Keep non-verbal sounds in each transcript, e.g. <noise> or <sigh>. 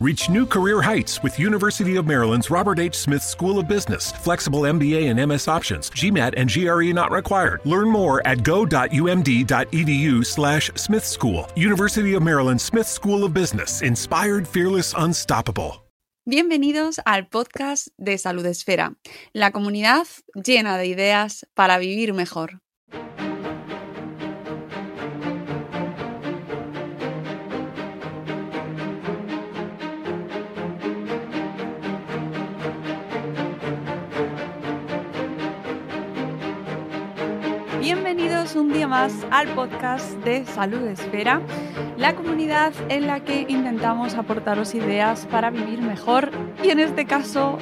Reach new career heights with University of Maryland's Robert H. Smith School of Business. Flexible MBA and MS options. GMAT and GRE not required. Learn more at go.umd.edu slash Smith School. University of Maryland Smith School of Business. Inspired, fearless, unstoppable. Bienvenidos al podcast de Salud Esfera, la comunidad llena de ideas para vivir mejor. Bienvenidos un día más al podcast de Salud Esfera, la comunidad en la que intentamos aportaros ideas para vivir mejor y en este caso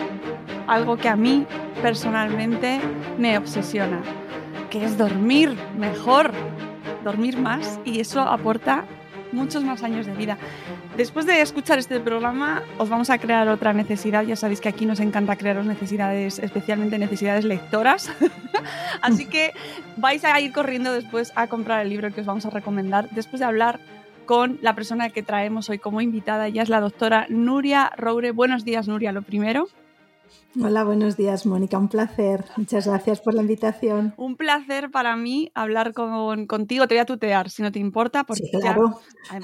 algo que a mí personalmente me obsesiona, que es dormir mejor, dormir más y eso aporta muchos más años de vida. Después de escuchar este programa, os vamos a crear otra necesidad. Ya sabéis que aquí nos encanta crearos necesidades, especialmente necesidades lectoras. <laughs> Así que vais a ir corriendo después a comprar el libro que os vamos a recomendar después de hablar con la persona que traemos hoy como invitada. Ella es la doctora Nuria Roure. Buenos días, Nuria, lo primero. Hola, buenos días, Mónica. Un placer. Muchas gracias por la invitación. Un placer para mí hablar con, contigo. Te voy a tutear, si no te importa, porque sí, claro. ya,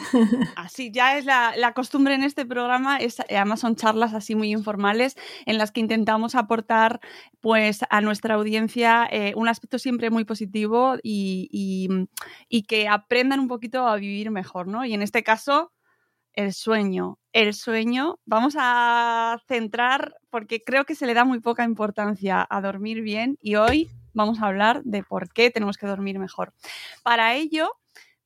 así ya es la, la, costumbre en este programa. Es, además son charlas así muy informales en las que intentamos aportar pues, a nuestra audiencia eh, un aspecto siempre muy positivo y, y, y que aprendan un poquito a vivir mejor, ¿no? Y en este caso, el sueño. El sueño, vamos a centrar, porque creo que se le da muy poca importancia a dormir bien y hoy vamos a hablar de por qué tenemos que dormir mejor. Para ello,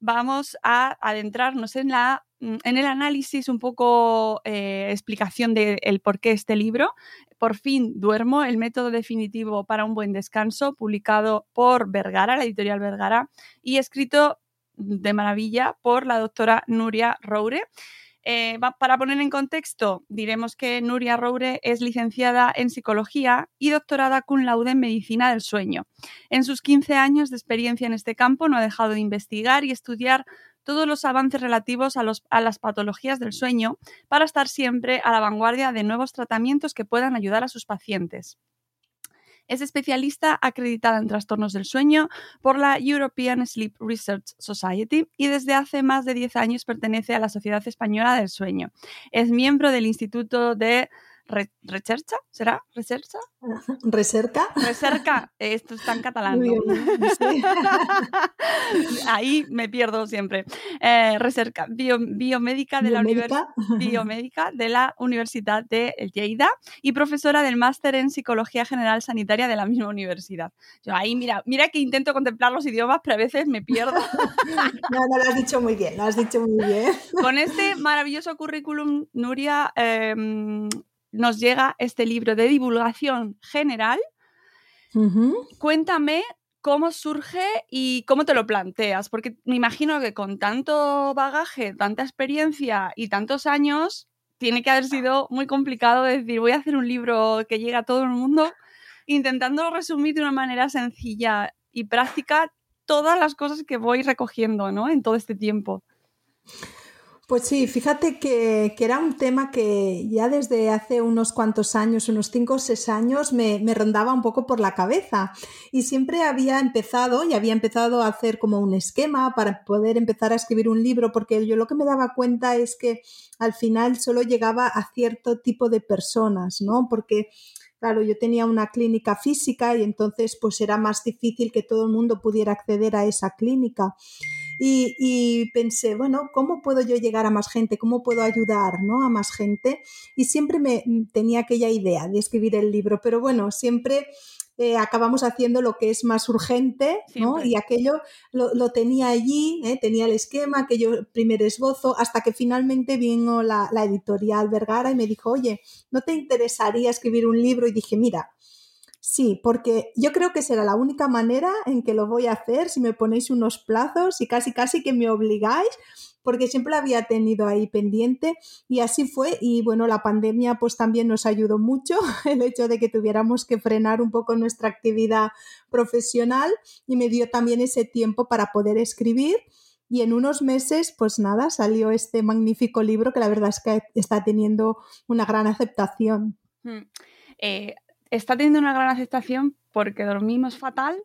vamos a adentrarnos en, la, en el análisis, un poco eh, explicación del de por qué este libro. Por fin duermo, el método definitivo para un buen descanso, publicado por Vergara, la editorial Vergara, y escrito de maravilla por la doctora Nuria Roure. Eh, para poner en contexto, diremos que Nuria Roure es licenciada en psicología y doctorada cum laude en medicina del sueño. En sus 15 años de experiencia en este campo no ha dejado de investigar y estudiar todos los avances relativos a, las patologías del sueño para estar siempre a la vanguardia de nuevos tratamientos que puedan ayudar a sus pacientes. Es especialista acreditada en trastornos del sueño por la European Sleep Research Society y desde hace más de 10 años pertenece a la Sociedad Española del Sueño. Es miembro del Instituto de Re ¿Rechercha? ¿Será? ¿Rechercha? <laughs> ¿Recerca? Recerca. Esto está en catalán. ¿no? Sí. <laughs> Ahí me pierdo siempre. Eh, recerca bio, biomédica, de ¿Biomédica? la biomédica de la Universidad de Lleida y profesora del máster en Psicología General Sanitaria de la misma universidad. Yo ahí, mira, mira que intento contemplar los idiomas, pero a veces me pierdo. <laughs> No, no, lo has dicho muy bien, lo has dicho muy bien. Con este maravilloso currículum, Nuria, eh, nos llega este libro de divulgación general. Uh -huh. Cuéntame cómo surge y cómo te lo planteas, porque me imagino que con tanto bagaje, tanta experiencia y tantos años, tiene que haber sido muy complicado decir, voy a hacer un libro que llegue a todo el mundo, intentando resumir de una manera sencilla y práctica todas las cosas que voy recogiendo ¿no? en todo este tiempo. Pues sí, fíjate que, que, era un tema que ya desde hace unos cuantos años, unos cinco o seis años, me, me, rondaba un poco por la cabeza. Y siempre había empezado, y había empezado a hacer como un esquema para poder empezar a escribir un libro, porque yo lo que me daba cuenta es que al final solo llegaba a cierto tipo de personas, ¿no? Porque Claro, yo tenía una clínica física y entonces pues era más difícil que todo el mundo pudiera acceder a esa clínica. Y, y, pensé, bueno, ¿cómo puedo yo llegar a más gente? ¿Cómo puedo ayudar ¿no? a más gente? Y siempre me tenía aquella idea de escribir el libro, pero bueno, siempre eh, acabamos haciendo lo que es más urgente, ¿no? Y aquello lo, tenía allí, ¿eh? tenía el esquema, aquello primer esbozo, hasta que finalmente vino la, la editorial Vergara y me dijo, oye, ¿no te interesaría escribir un libro? Y dije, mira, Sí, porque yo creo que será la única manera en que lo voy a hacer si me ponéis unos plazos y casi casi que me obligáis, porque siempre había tenido ahí pendiente y así fue. Y bueno, la pandemia pues también nos ayudó mucho, <laughs> el hecho de que tuviéramos que frenar un poco nuestra actividad profesional y me dio también ese tiempo para poder escribir. Y en unos meses, pues nada, salió este magnífico libro que la verdad es que está teniendo una gran aceptación. Hmm. Eh, está teniendo una gran aceptación porque dormimos fatal.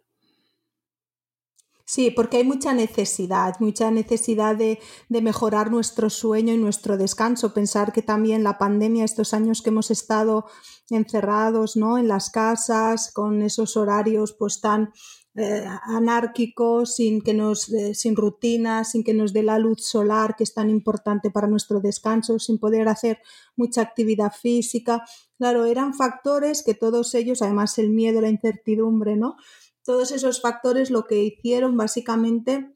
Sí, porque hay mucha necesidad, mucha necesidad de, mejorar nuestro sueño y nuestro descanso. Pensar que también la pandemia, estos años que hemos estado encerrados ¿no? en las casas, con esos horarios pues tan eh, anárquicos, sin, que nos, sin rutina, sin que nos dé la luz solar que es tan importante para nuestro descanso, sin poder hacer mucha actividad física. Claro, eran factores que todos ellos, además el miedo, la incertidumbre, ¿no? Todos esos factores lo que hicieron básicamente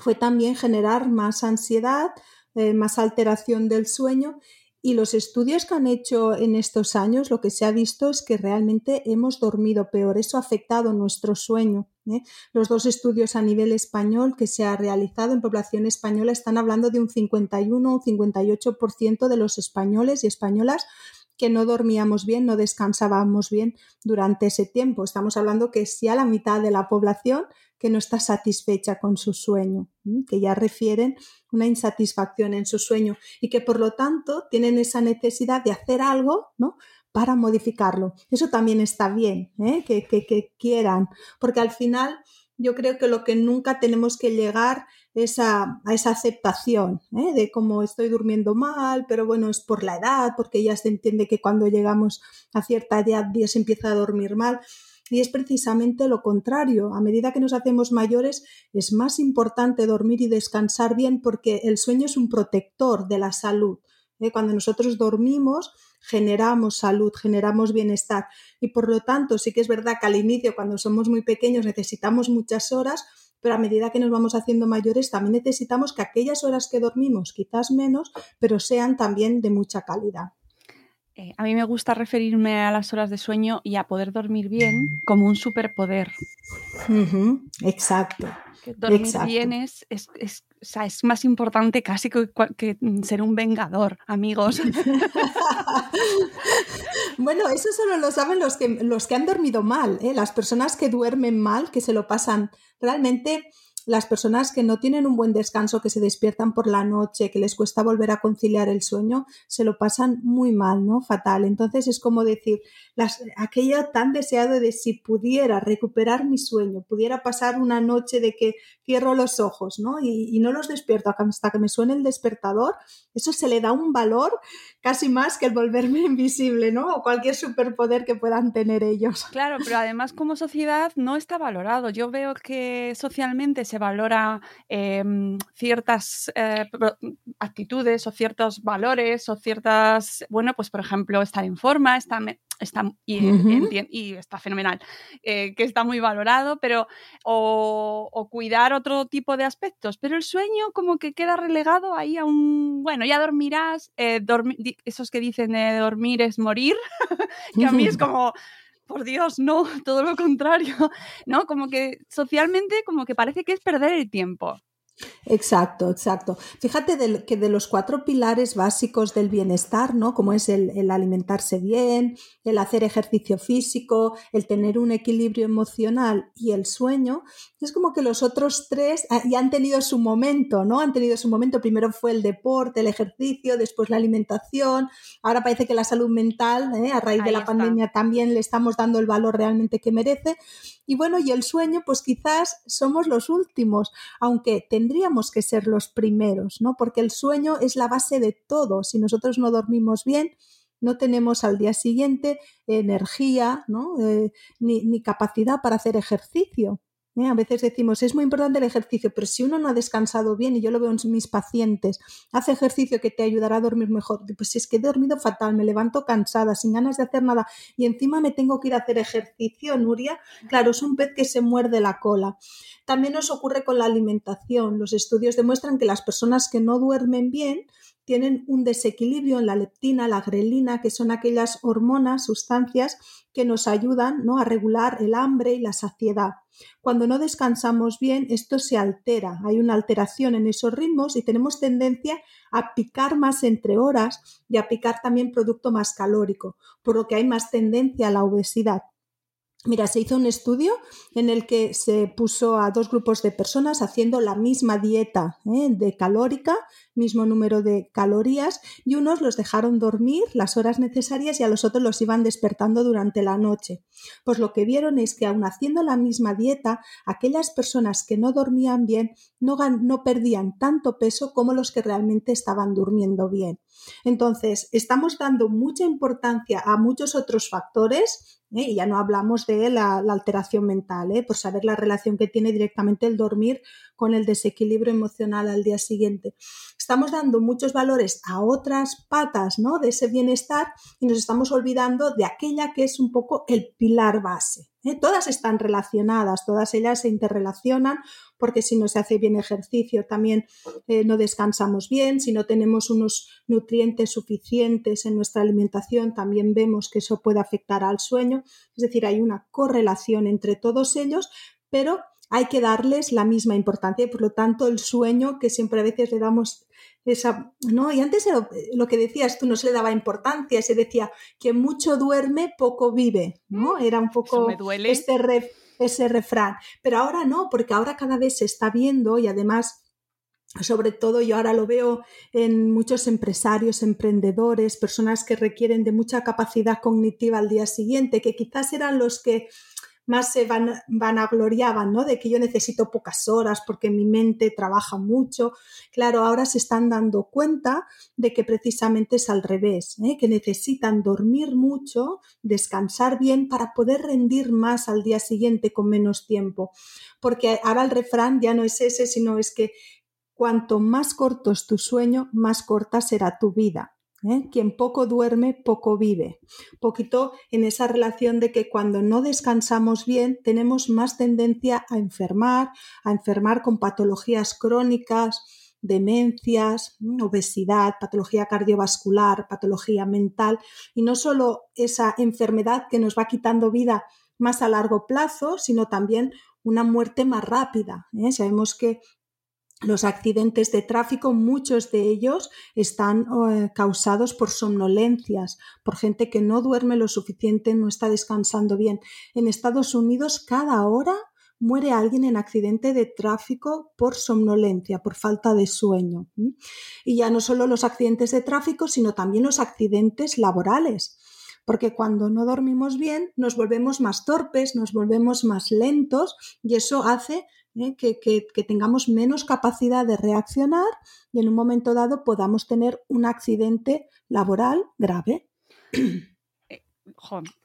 fue también generar más ansiedad, eh, más alteración del sueño y los estudios que han hecho en estos años, lo que se ha visto es que realmente hemos dormido peor. Eso ha afectado nuestro sueño. ¿eh? Los dos estudios a nivel español que se ha realizado en población española están hablando de un 51 o 58% de los españoles y españolas que no dormíamos bien, no descansábamos bien durante ese tiempo. Estamos hablando que es ya la mitad de la población que no está satisfecha con su sueño, que ya refieren una insatisfacción en su sueño y que por lo tanto tienen esa necesidad de hacer algo, ¿no? Para modificarlo. Eso también está bien, ¿eh? que, que, quieran, porque al final yo creo que lo que nunca tenemos que llegar es a, esa aceptación ¿eh? de cómo estoy durmiendo mal, pero bueno, es por la edad, porque ya se entiende que cuando llegamos a cierta edad ya se empieza a dormir mal. Y es precisamente lo contrario. A medida que nos hacemos mayores es más importante dormir y descansar bien porque el sueño es un protector de la salud. ¿eh? Cuando nosotros dormimos generamos salud, generamos bienestar y por lo tanto sí que es verdad que al inicio cuando somos muy pequeños necesitamos muchas horas, pero a medida que nos vamos haciendo mayores también necesitamos que aquellas horas que dormimos, quizás menos, pero sean también de mucha calidad. Eh, a mí me gusta referirme a las horas de sueño y a poder dormir bien como un superpoder. Exacto. dormir bien es, es, es, más importante casi que, ser un vengador, amigos. <laughs> bueno, eso solo lo saben los que, los que han dormido mal, ¿eh? las personas que duermen mal, que se lo pasan realmente las personas que no tienen un buen descanso, que se despiertan por la noche, que les cuesta volver a conciliar el sueño, se lo pasan muy mal, ¿no? Fatal. Entonces es como decir, aquello tan deseado de si pudiera recuperar mi sueño, pudiera pasar una noche de que cierro los ojos, ¿no? Y, no los despierto hasta que me suene el despertador, eso se le da un valor casi más que el volverme <laughs> invisible, ¿no? O cualquier superpoder que puedan tener ellos. Claro, pero además como sociedad no está valorado. Yo veo que socialmente se valora em, ciertas eh, actitudes o ciertos valores o ciertas, bueno, pues por ejemplo, estar en forma, estar está, y, está fenomenal, eh, que está muy valorado, pero o, cuidar otro tipo de aspectos, pero el sueño como que queda relegado ahí a un, bueno, ya dormirás, eh, esos que dicen de dormir es morir, <laughs> que a mí es <laughs> como por Dios, no, todo lo contrario, <laughs> ¿no? Como que socialmente como que parece que es perder el tiempo. Exacto, exacto. Fíjate que de los cuatro pilares básicos del bienestar, ¿no? Como es el, alimentarse bien, el hacer ejercicio físico, el tener un equilibrio emocional y el sueño, es como que los otros tres ah, ya han tenido su momento, ¿no? Han tenido su momento. Primero fue el deporte, el ejercicio, después la alimentación. Ahora parece que la salud mental, ¿eh? a raíz de la pandemia, también le estamos dando el valor realmente que merece. Y bueno, y el sueño, pues quizás somos los últimos, aunque tendríamos que ser los primeros, ¿no? Porque el sueño es la base de todo. Si nosotros no dormimos bien, no tenemos al día siguiente energía, ¿no? Eh, ni, ni capacidad para hacer ejercicio. ¿Eh? A veces decimos, es muy importante el ejercicio, pero si uno no ha descansado bien, y yo lo veo en mis pacientes, hace ejercicio que te ayudará a dormir mejor, pues es que he dormido fatal, me levanto cansada, sin ganas de hacer nada, y encima me tengo que ir a hacer ejercicio, Nuria, claro, es un pez que se muerde la cola. También nos ocurre con la alimentación. Los estudios demuestran que las personas que no duermen bien, tienen un desequilibrio en la leptina, la grelina, que son aquellas hormonas, sustancias que nos ayudan ¿no? a regular el hambre y la saciedad. Cuando no descansamos bien, esto se altera, hay una alteración en esos ritmos y tenemos tendencia a picar más entre horas y a picar también producto más calórico, por lo que hay más tendencia a la obesidad. Mira, se hizo un estudio en el que se puso a dos grupos de personas haciendo la misma dieta ¿eh? de calórica, mismo número de calorías, y unos los dejaron dormir las horas necesarias y a los otros los iban despertando durante la noche. Pues lo que vieron es que aun haciendo la misma dieta, aquellas personas que no dormían bien no, no perdían tanto peso como los que realmente estaban durmiendo bien. Entonces, estamos dando mucha importancia a muchos otros factores ¿eh? y ya no hablamos de la, alteración mental, ¿eh? por saber la relación que tiene directamente el dormir con el desequilibrio emocional al día siguiente. Estamos dando muchos valores a otras patas ¿no? de ese bienestar y nos estamos olvidando de aquella que es un poco el pilar base. ¿eh? Todas están relacionadas, todas ellas se interrelacionan porque si no se hace bien ejercicio también eh, no descansamos bien, si no tenemos unos nutrientes suficientes en nuestra alimentación también vemos que eso puede afectar al sueño. Es decir, hay una correlación entre todos ellos, pero hay que darles la misma importancia y por lo tanto el sueño que siempre a veces le damos esa, ¿no? Y antes lo que decías tú no se le daba importancia, se decía que mucho duerme, poco vive, ¿no? Era un poco este ese refrán. Pero ahora no, porque ahora cada vez se está viendo y además sobre todo yo ahora lo veo en muchos empresarios, emprendedores, personas que requieren de mucha capacidad cognitiva al día siguiente, que quizás eran los que más se van, vanagloriaban, ¿no? De que yo necesito pocas horas porque mi mente trabaja mucho. Claro, ahora se están dando cuenta de que precisamente es al revés, ¿eh? que necesitan dormir mucho, descansar bien para poder rendir más al día siguiente con menos tiempo. Porque ahora el refrán ya no es ese, sino es que cuanto más corto es tu sueño, más corta será tu vida. ¿Eh? Quien poco duerme, poco vive. Poquito en esa relación de que cuando no descansamos bien tenemos más tendencia a enfermar, a enfermar con patologías crónicas, demencias, obesidad, patología cardiovascular, patología mental y no solo esa enfermedad que nos va quitando vida más a largo plazo, sino también una muerte más rápida. ¿eh? Sabemos que los accidentes de tráfico, muchos de ellos están eh, causados por somnolencias, por gente que no duerme lo suficiente, no está descansando bien. En Estados Unidos, cada hora muere alguien en accidente de tráfico por somnolencia, por falta de sueño. Y ya no solo los accidentes de tráfico, sino también los accidentes laborales porque cuando no dormimos bien nos volvemos más torpes, nos volvemos más lentos y eso hace ¿eh? que, tengamos menos capacidad de reaccionar y en un momento dado podamos tener un accidente laboral grave. Eh,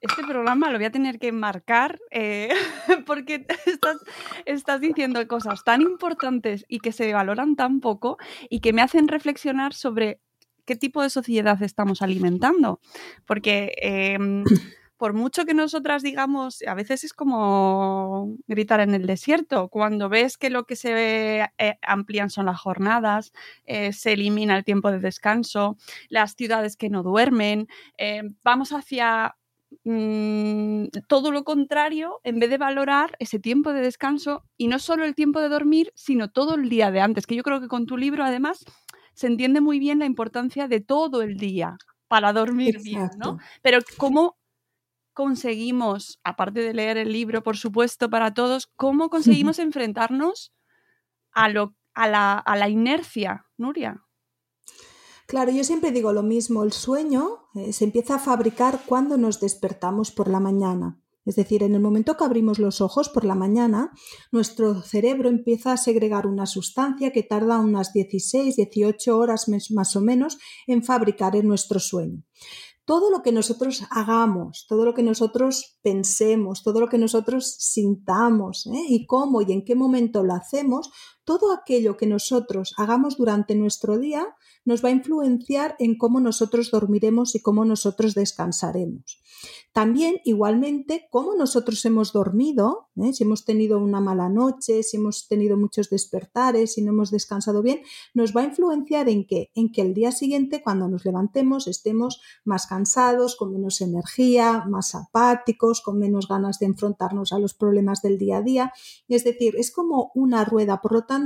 este programa lo voy a tener que marcar eh, <laughs> porque estás, estás, diciendo cosas tan importantes y que se valoran tan poco y que me hacen reflexionar sobre qué tipo de sociedad estamos alimentando. Porque em, por mucho que nosotras digamos, a veces es como gritar en el desierto, cuando ves que lo que se eh, amplían son las jornadas, eh, se elimina el tiempo de descanso, las ciudades que no duermen, eh, vamos hacia mm, todo lo contrario, en vez de valorar ese tiempo de descanso y no solo el tiempo de dormir, sino todo el día de antes, que yo creo que con tu libro además se entiende muy bien la importancia de todo el día para dormir bien, ¿no? Pero cómo conseguimos, aparte de leer el libro, por supuesto, para todos, cómo conseguimos enfrentarnos a, lo, a, la, a la inercia, Nuria? Claro, yo siempre digo lo mismo, el sueño eh, se empieza a fabricar cuando nos despertamos por la mañana. Es decir, en el momento que abrimos los ojos por la mañana, nuestro cerebro empieza a segregar una sustancia que tarda unas 16, 18 horas más o menos en fabricar en nuestro sueño. Todo lo que nosotros hagamos, todo lo que nosotros pensemos, todo lo que nosotros sintamos ¿eh? y cómo y en qué momento lo hacemos, todo aquello que nosotros hagamos durante nuestro día nos va a influenciar en cómo nosotros dormiremos y cómo nosotros descansaremos. También, igualmente, cómo nosotros hemos dormido, ¿eh? si hemos tenido una mala noche, si hemos tenido muchos despertares, si no hemos descansado bien, nos va a influenciar en que, en que el día siguiente, cuando nos levantemos, estemos más cansados, con menos energía, más apáticos, con menos ganas de enfrentarnos a los problemas del día a día. Es decir, es como una rueda. Por lo tanto,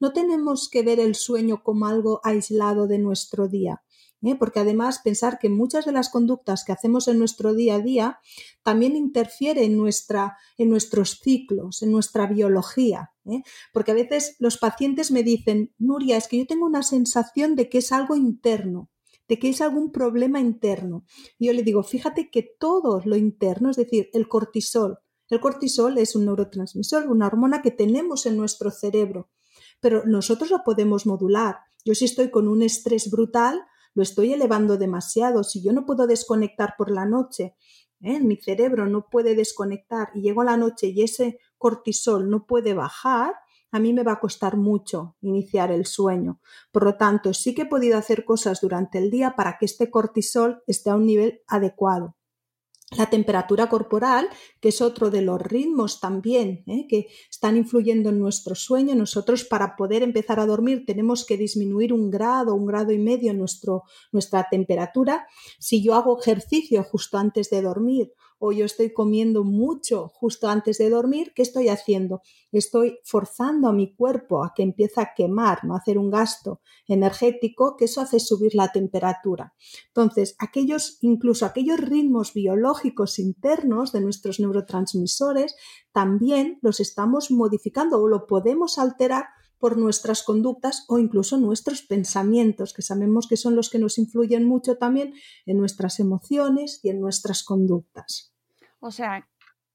no tenemos que ver el sueño como algo aislado de nuestro día. ¿eh? porque además pensar que muchas de las conductas que hacemos en nuestro día a día también interfieren en, nuestra, en nuestros ciclos, en nuestra biología. ¿eh? Porque a veces los pacientes me dicen, Nuria, es que yo tengo una sensación de que es algo interno, de que es algún problema interno. Y yo le digo, fíjate que todo lo interno, es decir, el cortisol, el cortisol es un neurotransmisor, una hormona que tenemos en nuestro cerebro, pero nosotros lo podemos modular. Yo si estoy con un estrés brutal, lo estoy elevando demasiado. Si yo no puedo desconectar por la noche, ¿eh? mi cerebro no puede desconectar y llego a la noche y ese cortisol no puede bajar, a mí me va a costar mucho iniciar el sueño. Por lo tanto, sí que he podido hacer cosas durante el día para que este cortisol esté a un nivel adecuado. La temperatura corporal, que es otro de los ritmos también ¿eh? que están influyendo en nuestro sueño. Nosotros para poder empezar a dormir tenemos que disminuir un grado, un grado y medio nuestro, nuestra temperatura. Si yo hago ejercicio justo antes de dormir o yo estoy comiendo mucho justo antes de dormir, ¿qué estoy haciendo? Estoy forzando a mi cuerpo a que empiece a quemar, no a hacer un gasto energético, que eso hace subir la temperatura. Entonces, aquellos, incluso aquellos ritmos biológicos internos de nuestros neurotransmisores, también los estamos modificando o lo podemos alterar por nuestras conductas o incluso nuestros pensamientos, que sabemos que son los que nos influyen mucho también en nuestras emociones y en nuestras conductas. O sea,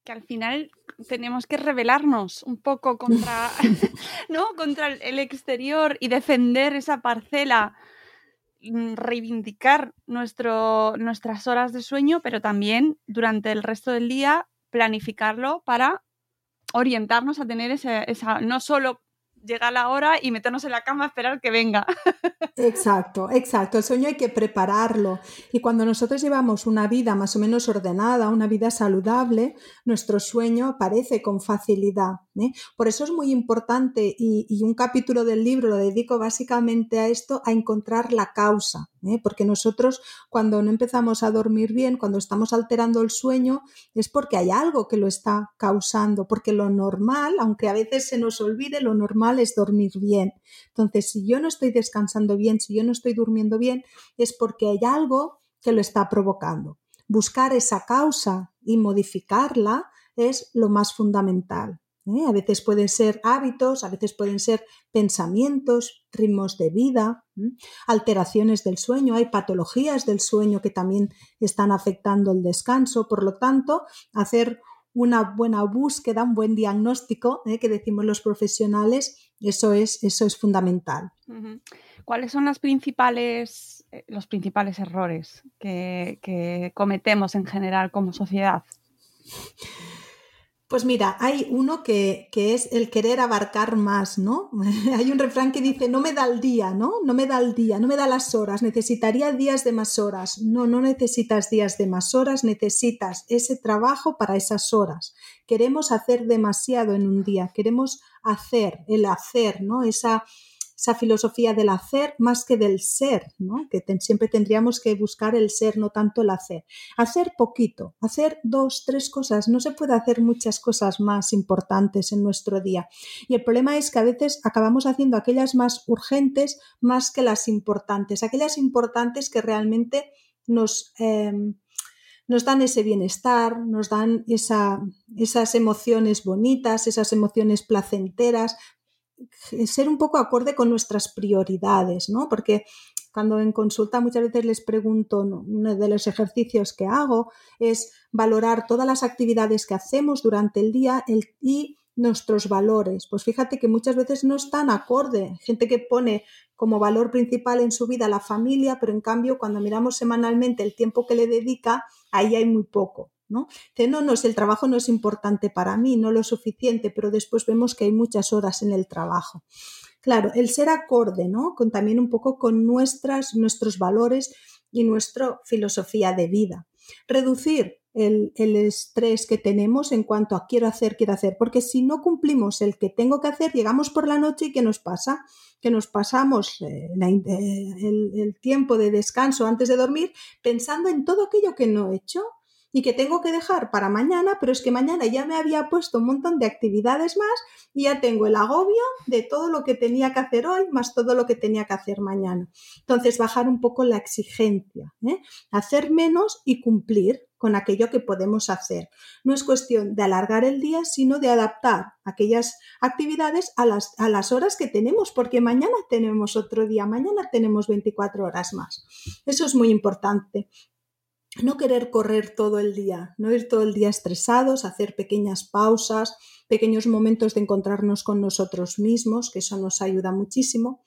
que al final tenemos que rebelarnos un poco contra, <laughs> <laughs> ¿no? contra el exterior y defender esa parcela, mm, reivindicar nuestro, nuestras horas de sueño, pero también durante el resto del día planificarlo para orientarnos a tener esa, no solo llega la hora y meternos en la cama a esperar que venga. Exacto, exacto. El sueño hay que prepararlo. Y cuando nosotros llevamos una vida más o menos ordenada, una vida saludable, nuestro sueño aparece con facilidad. ¿eh? Por eso es muy importante y, un capítulo del libro lo dedico básicamente a esto, a encontrar la causa. ¿Eh? porque nosotros cuando no empezamos a dormir bien, cuando estamos alterando el sueño, es porque hay algo que lo está causando, porque lo normal, aunque a veces se nos olvide, lo normal es dormir bien. Entonces, si yo no estoy descansando bien, si yo no estoy durmiendo bien, es porque hay algo que lo está provocando. Buscar esa causa y modificarla es lo más fundamental. ¿Eh? A veces pueden ser hábitos, a veces pueden ser pensamientos, ritmos de vida, alteraciones del sueño, hay patologías del sueño que también están afectando el descanso. Por lo tanto, hacer una buena búsqueda, un buen diagnóstico, ¿eh? que decimos los profesionales, eso es, eso es fundamental. ¿Cuáles son las principales, eh, los principales errores que, que cometemos en general como sociedad? Pues mira, hay uno que, es el querer abarcar más, ¿no? <laughs> hay un refrán que dice, no me da el día, ¿no? No me da el día, no me da las horas, necesitaría días de más horas. No, no necesitas días de más horas, necesitas ese trabajo para esas horas. Queremos hacer demasiado en un día, queremos hacer, el hacer, ¿no? Esa, esa filosofía del hacer más que del ser, ¿no? que siempre tendríamos que buscar el ser, no tanto el hacer. Hacer poquito, hacer dos, tres cosas, no se puede hacer muchas cosas más importantes en nuestro día. Y el problema es que a veces acabamos haciendo aquellas más urgentes más que las importantes, aquellas importantes que realmente nos... Em, nos dan ese bienestar, nos dan esas emociones bonitas, esas emociones placenteras, ser un poco acorde con nuestras prioridades, ¿no? Porque cuando en consulta muchas veces les pregunto, uno de los ejercicios que hago es valorar todas las actividades que hacemos durante el día y nuestros valores. Pues fíjate que muchas veces no están acorde. Gente que pone como valor principal en su vida la familia, pero en cambio cuando miramos semanalmente el tiempo que le dedica, ahí hay muy poco. ¿No? Dice, no, no, el trabajo no es importante para mí, no lo suficiente, pero después vemos que hay muchas horas en el trabajo. Claro, el ser acorde, ¿no? Con también un poco con nuestras, nuestros valores y nuestra filosofía de vida. Reducir el, estrés que tenemos en cuanto a quiero hacer, quiero hacer, porque si no cumplimos el que tengo que hacer, llegamos por la noche y ¿qué nos pasa? Que nos pasamos eh, eh, el tiempo de descanso antes de dormir pensando en todo aquello que no he hecho, y que tengo que dejar para mañana, pero es que mañana ya me había puesto un montón de actividades más y ya tengo el agobio de todo lo que tenía que hacer hoy más todo lo que tenía que hacer mañana. Entonces, bajar un poco la exigencia, ¿eh? hacer menos y cumplir con aquello que podemos hacer. No es cuestión de alargar el día, sino de adaptar aquellas actividades a las, a las horas que tenemos, porque mañana tenemos otro día, mañana tenemos 24 horas más. Eso es muy importante no querer correr todo el día, no ir todo el día estresados, hacer pequeñas pausas, pequeños momentos de encontrarnos con nosotros mismos, que eso nos ayuda muchísimo.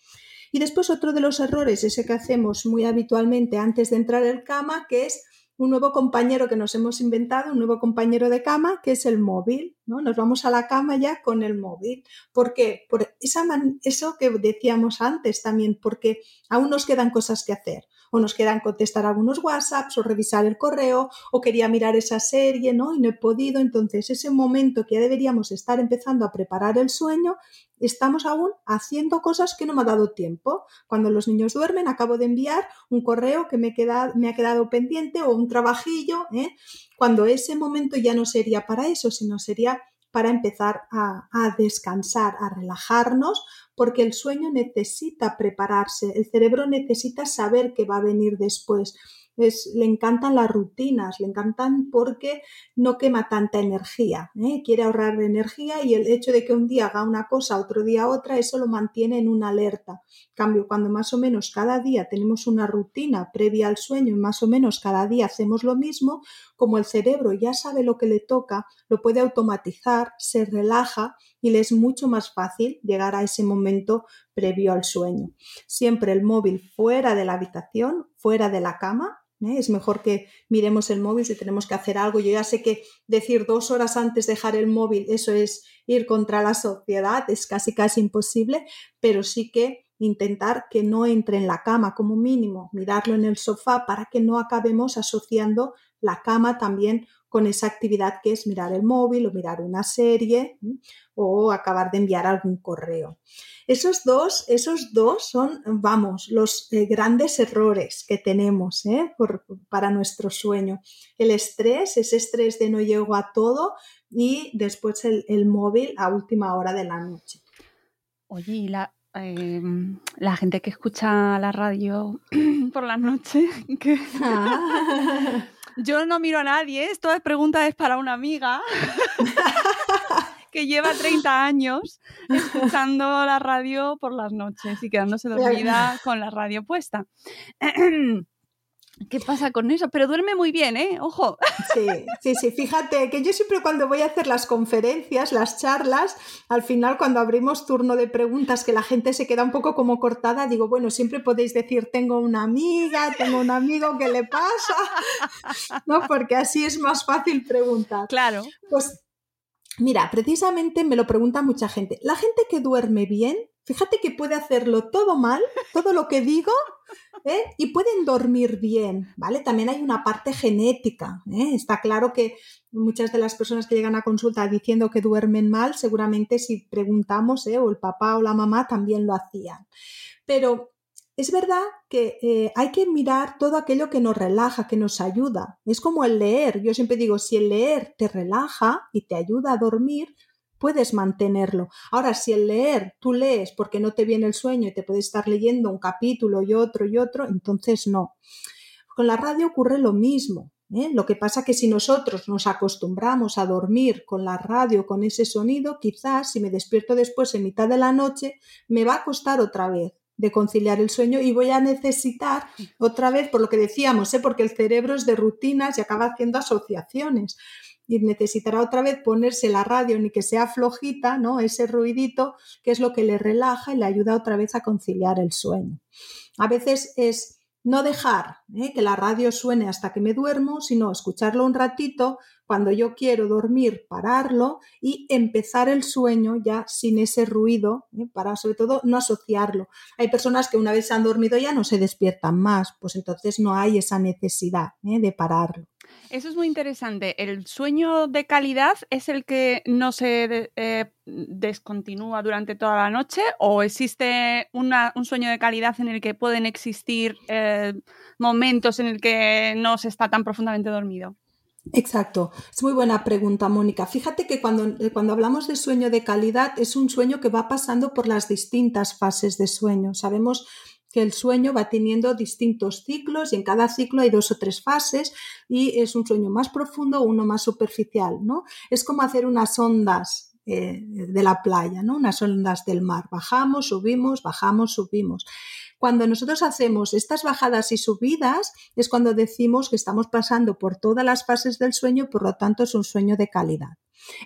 Y después otro de los errores, ese que hacemos muy habitualmente antes de entrar en cama, que es un nuevo compañero que nos hemos inventado, un nuevo compañero de cama, que es el móvil, ¿no? Nos vamos a la cama ya con el móvil. ¿Por qué? Por eso que decíamos antes también, porque aún nos quedan cosas que hacer o nos quedan contestar algunos WhatsApps o revisar el correo o quería mirar esa serie, ¿no? Y no he podido. Entonces, ese momento que ya deberíamos estar empezando a preparar el sueño, estamos aún haciendo cosas que no me ha dado tiempo. Cuando los niños duermen, acabo de enviar un correo que me, me ha quedado pendiente o un trabajillo, ¿eh? Cuando ese momento ya no sería para eso, sino sería para empezar a, descansar, a relajarnos, porque el sueño necesita prepararse, el cerebro necesita saber qué va a venir después le encantan las rutinas, le encantan porque no quema tanta energía, ¿eh? quiere ahorrar energía y el hecho de que un día haga una cosa, otro día otra, eso lo mantiene en una alerta. cambio, cuando más o menos cada día tenemos una rutina previa al sueño y más o menos cada día hacemos lo mismo, como el cerebro ya sabe lo que le toca, lo puede automatizar, se relaja y le es mucho más fácil llegar a ese momento previo al sueño. Siempre el móvil fuera de la habitación, fuera de la cama, ¿eh? Es mejor que miremos el móvil si tenemos que hacer algo. Yo ya sé que decir dos horas antes dejar el móvil, eso es ir contra la sociedad, es casi casi imposible, pero sí que intentar que no entre en la cama como mínimo, mirarlo en el sofá para que no acabemos asociando la cama también con esa actividad que es mirar el móvil o mirar una serie o acabar de enviar algún correo. Esos dos, esos dos son, vamos, los eh, grandes errores que tenemos ¿eh? para nuestro sueño. El estrés, ese estrés de no llego a todo y después el, móvil a última hora de la noche. Oye, y la, em, la gente que escucha la radio <clears throat> por la noche, <laughs> que... Ah. Yo no miro a nadie, esto es pregunta es para una amiga que lleva 30 años escuchando la radio por las noches y quedándose dormida con la radio puesta. <clears throat> ¿Qué pasa con eso? Pero duerme muy bien, ¿eh? Ojo. Sí, sí, sí. Fíjate que yo siempre cuando voy a hacer las conferencias, las charlas, al final cuando abrimos turno de preguntas que la gente se queda un poco como cortada, digo, bueno, siempre podéis decir, tengo una amiga, tengo un amigo, ¿qué le pasa? <laughs> ¿No? Porque así es más fácil preguntar. Claro. Pues Mira, precisamente me lo pregunta mucha gente. La gente que duerme bien, fíjate que puede hacerlo todo mal, todo lo que digo, ¿eh? y pueden dormir bien, ¿vale? También hay una parte genética. ¿eh? Está claro que muchas de las personas que llegan a consulta diciendo que duermen mal, seguramente si preguntamos, ¿eh? o el papá o la mamá también lo hacían. Pero es verdad que eh, hay que mirar todo aquello que nos relaja, que nos ayuda. Es como el leer. Yo siempre digo, si el leer te relaja y te ayuda a dormir, puedes mantenerlo. Ahora, si el leer tú lees porque no te viene el sueño y te puedes estar leyendo un capítulo y otro y otro, entonces no. Con la radio ocurre lo mismo. ¿eh? Lo que pasa que si nosotros nos acostumbramos a dormir con la radio, con ese sonido, quizás si me despierto después en mitad de la noche, me va a costar otra vez de conciliar el sueño y voy a necesitar otra vez, por lo que decíamos, ¿eh? porque el cerebro es de rutinas y acaba haciendo asociaciones y necesitará otra vez ponerse la radio ni que sea flojita, ¿no? Ese ruidito que es lo que le relaja y le ayuda otra vez a conciliar el sueño. A veces es no dejar ¿eh? que la radio suene hasta que me duermo, sino escucharlo un ratito, cuando yo quiero dormir, pararlo y empezar el sueño ya sin ese ruido, ¿eh? para sobre todo no asociarlo. Hay personas que una vez se han dormido ya no se despiertan más, pues entonces no hay esa necesidad ¿eh? de pararlo. Eso es muy interesante. ¿El sueño de calidad es el que no se eh, descontinúa durante toda la noche o existe un sueño de calidad en el que pueden existir eh, momentos en el que no se está tan profundamente dormido? Exacto, es muy buena pregunta, Mónica. Fíjate que cuando, eh, cuando, hablamos de sueño de calidad es un sueño que va pasando por las distintas fases de sueño. Sabemos que el sueño va teniendo distintos ciclos y en cada ciclo hay dos o tres fases y es un sueño más profundo uno más superficial, ¿no? Es como hacer unas ondas eh, de la playa, ¿no? Unas ondas del mar. Bajamos, subimos, bajamos, subimos. Cuando nosotros hacemos estas bajadas y subidas es cuando decimos que estamos pasando por todas las fases del sueño, por lo tanto es un sueño de calidad.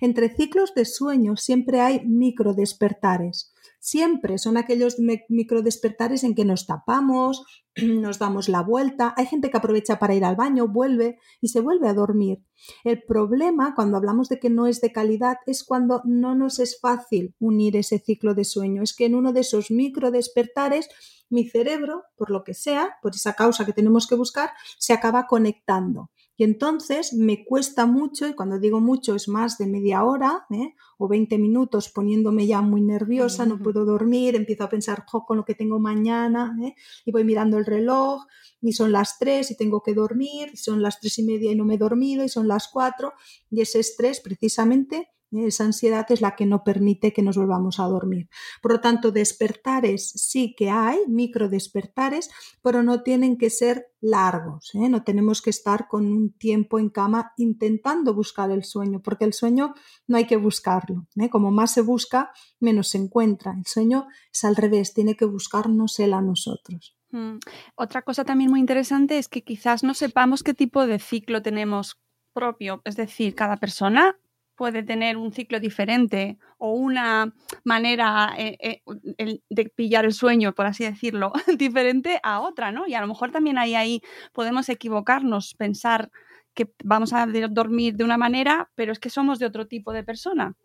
Entre ciclos de sueño siempre hay micro despertares. Siempre son aquellos micro despertares en que nos tapamos, <clears throat> nos damos la vuelta. Hay gente que aprovecha para ir al baño, vuelve y se vuelve a dormir. El problema cuando hablamos de que no es de calidad es cuando no nos es fácil unir ese ciclo de sueño. Es que en uno de esos micro despertares mi cerebro, por lo que sea, por esa causa que tenemos que buscar, se acaba conectando. Y entonces me cuesta mucho, y cuando digo mucho es más de media hora ¿eh? o 20 minutos poniéndome ya muy nerviosa, no puedo dormir, empiezo a pensar con lo que tengo mañana ¿eh? y voy mirando el reloj y son las 3 y tengo que dormir, y son las tres y media y no me he dormido y son las 4 y ese estrés precisamente esa ansiedad es la que no permite que nos volvamos a dormir. Por lo tanto, despertares sí que hay, micro despertares, pero no tienen que ser largos. ¿eh? No tenemos que estar con un tiempo en cama intentando buscar el sueño, porque el sueño no hay que buscarlo. ¿eh? Como más se busca, menos se encuentra. El sueño es al revés, tiene que buscarnos él a nosotros. Mm. Otra cosa también muy interesante es que quizás no sepamos qué tipo de ciclo tenemos propio, es decir, cada persona puede tener un ciclo diferente o una manera eh, eh, de pillar el sueño, por así decirlo, <laughs> diferente a otra, ¿no? Y a lo mejor también ahí, ahí podemos equivocarnos, pensar que vamos a dormir de una manera, pero es que somos de otro tipo de persona.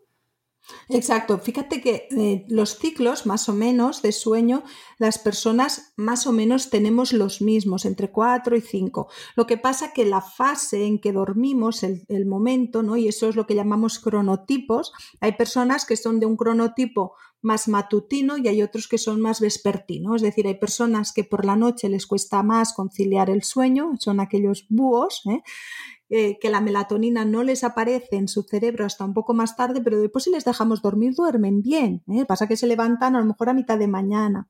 Exacto, fíjate que eh, los ciclos más o menos de sueño, las personas más o menos tenemos los mismos, entre 4 y 5. Lo que pasa que la fase en que dormimos, el, el, momento, ¿no? y eso es lo que llamamos cronotipos, hay personas que son de un cronotipo más matutino y hay otros que son más vespertino, es decir, hay personas que por la noche les cuesta más conciliar el sueño, son aquellos búhos, ¿eh? Eh, que la melatonina no les aparece en su cerebro hasta un poco más tarde, pero después si les dejamos dormir duermen bien. ¿eh? Pasa que se levantan a lo mejor a mitad de mañana.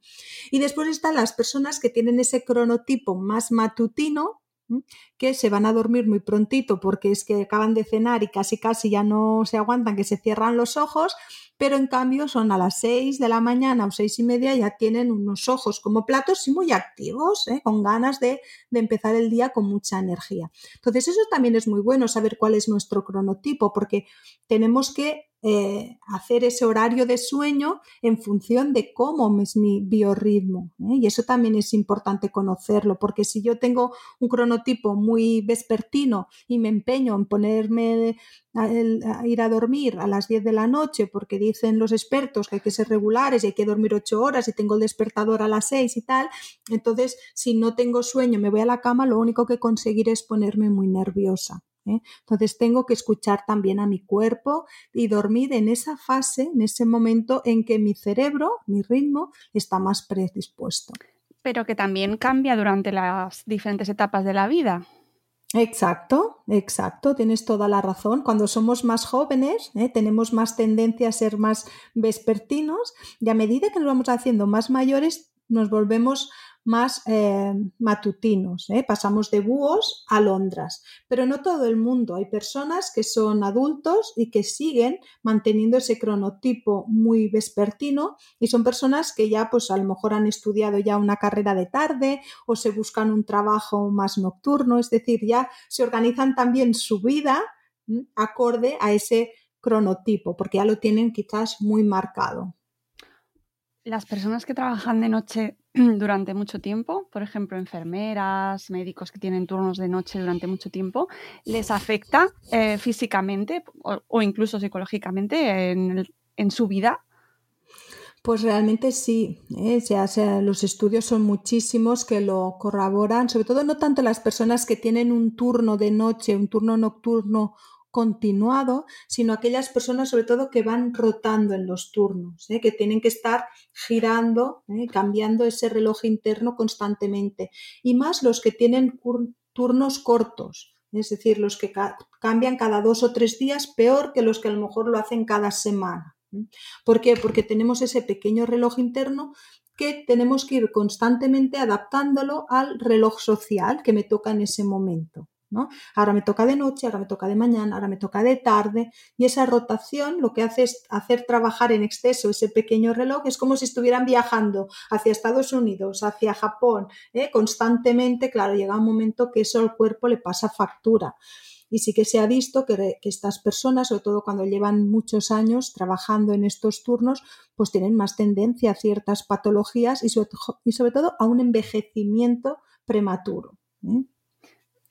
Y después están las personas que tienen ese cronotipo más matutino, que se van a dormir muy prontito porque es que acaban de cenar y casi casi ya no se aguantan, que se cierran los ojos pero en cambio son a las 6 de la mañana o seis y media ya tienen unos ojos como platos y muy activos, ¿eh? con ganas de, de empezar el día con mucha energía. Entonces eso también es muy bueno, saber cuál es nuestro cronotipo, porque tenemos que eh, hacer ese horario de sueño en función de cómo es mi biorritmo. ¿eh? Y eso también es importante conocerlo, porque si yo tengo un cronotipo muy vespertino y me empeño en ponerme a, ir a dormir a las 10 de la noche, porque dicen los expertos que hay que ser regulares y hay que dormir 8 horas y tengo el despertador a las 6 y tal, entonces si no tengo sueño, me voy a la cama, lo único que conseguiré es ponerme muy nerviosa. ¿Eh? Entonces tengo que escuchar también a mi cuerpo y dormir en esa fase, en ese momento en que mi cerebro, mi ritmo, está más predispuesto. Pero que también cambia durante las diferentes etapas de la vida. Exacto, exacto, tienes toda la razón. Cuando somos más jóvenes, ¿eh? tenemos más tendencia a ser más vespertinos y a medida que nos vamos haciendo más mayores, nos volvemos más eh, matutinos. ¿eh? Pasamos de búhos a alondras. Pero no todo el mundo. Hay personas que son adultos y que siguen manteniendo ese cronotipo muy vespertino y son personas que ya pues a lo mejor han estudiado ya una carrera de tarde o se buscan un trabajo más nocturno. Es decir, ya se organizan también su vida acorde a ese cronotipo porque ya lo tienen quizás muy marcado. Las personas que trabajan de noche <clears throat> durante mucho tiempo, por ejemplo, enfermeras, médicos que tienen turnos de noche durante mucho tiempo, ¿les afecta eh, físicamente o, incluso psicológicamente en, su vida? Pues realmente sí, ¿eh? sea, los estudios son muchísimos que lo corroboran, sobre todo no tanto las personas que tienen un turno de noche, un turno nocturno continuado, sino aquellas personas sobre todo que van rotando en los turnos, ¿eh? que tienen que estar girando, ¿eh? cambiando ese reloj interno constantemente. Y más los que tienen turnos cortos, es decir, los que cambian cada dos o tres días, peor que los que a lo mejor lo hacen cada semana. ¿Por qué? Porque tenemos ese pequeño reloj interno que tenemos que ir constantemente adaptándolo al reloj social que me toca en ese momento. Ahora me toca de noche, ahora me toca de mañana, ahora me toca de tarde y esa rotación lo que hace es hacer trabajar en exceso ese pequeño reloj, es como si estuvieran viajando hacia Estados Unidos, hacia Japón, ¿eh? constantemente, claro, llega un momento que eso al cuerpo le pasa factura. Y sí que se ha visto que, estas personas, sobre todo cuando llevan muchos años trabajando en estos turnos, pues tienen más tendencia a ciertas patologías y sobre, todo a un envejecimiento prematuro. ¿eh?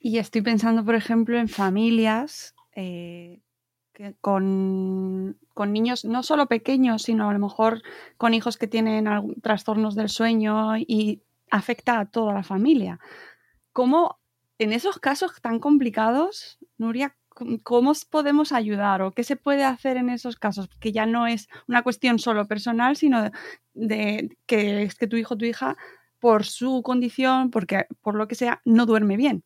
Y estoy pensando, por ejemplo, en familias eh, con, niños no solo pequeños, sino a lo mejor con hijos que tienen trastornos del sueño y afecta a toda la familia. ¿Cómo en esos casos tan complicados, Nuria, cómo podemos ayudar o qué se puede hacer en esos casos? Que ya no es una cuestión solo personal, sino de, que es que tu hijo o tu hija, por su condición, porque por lo que sea, no duerme bien.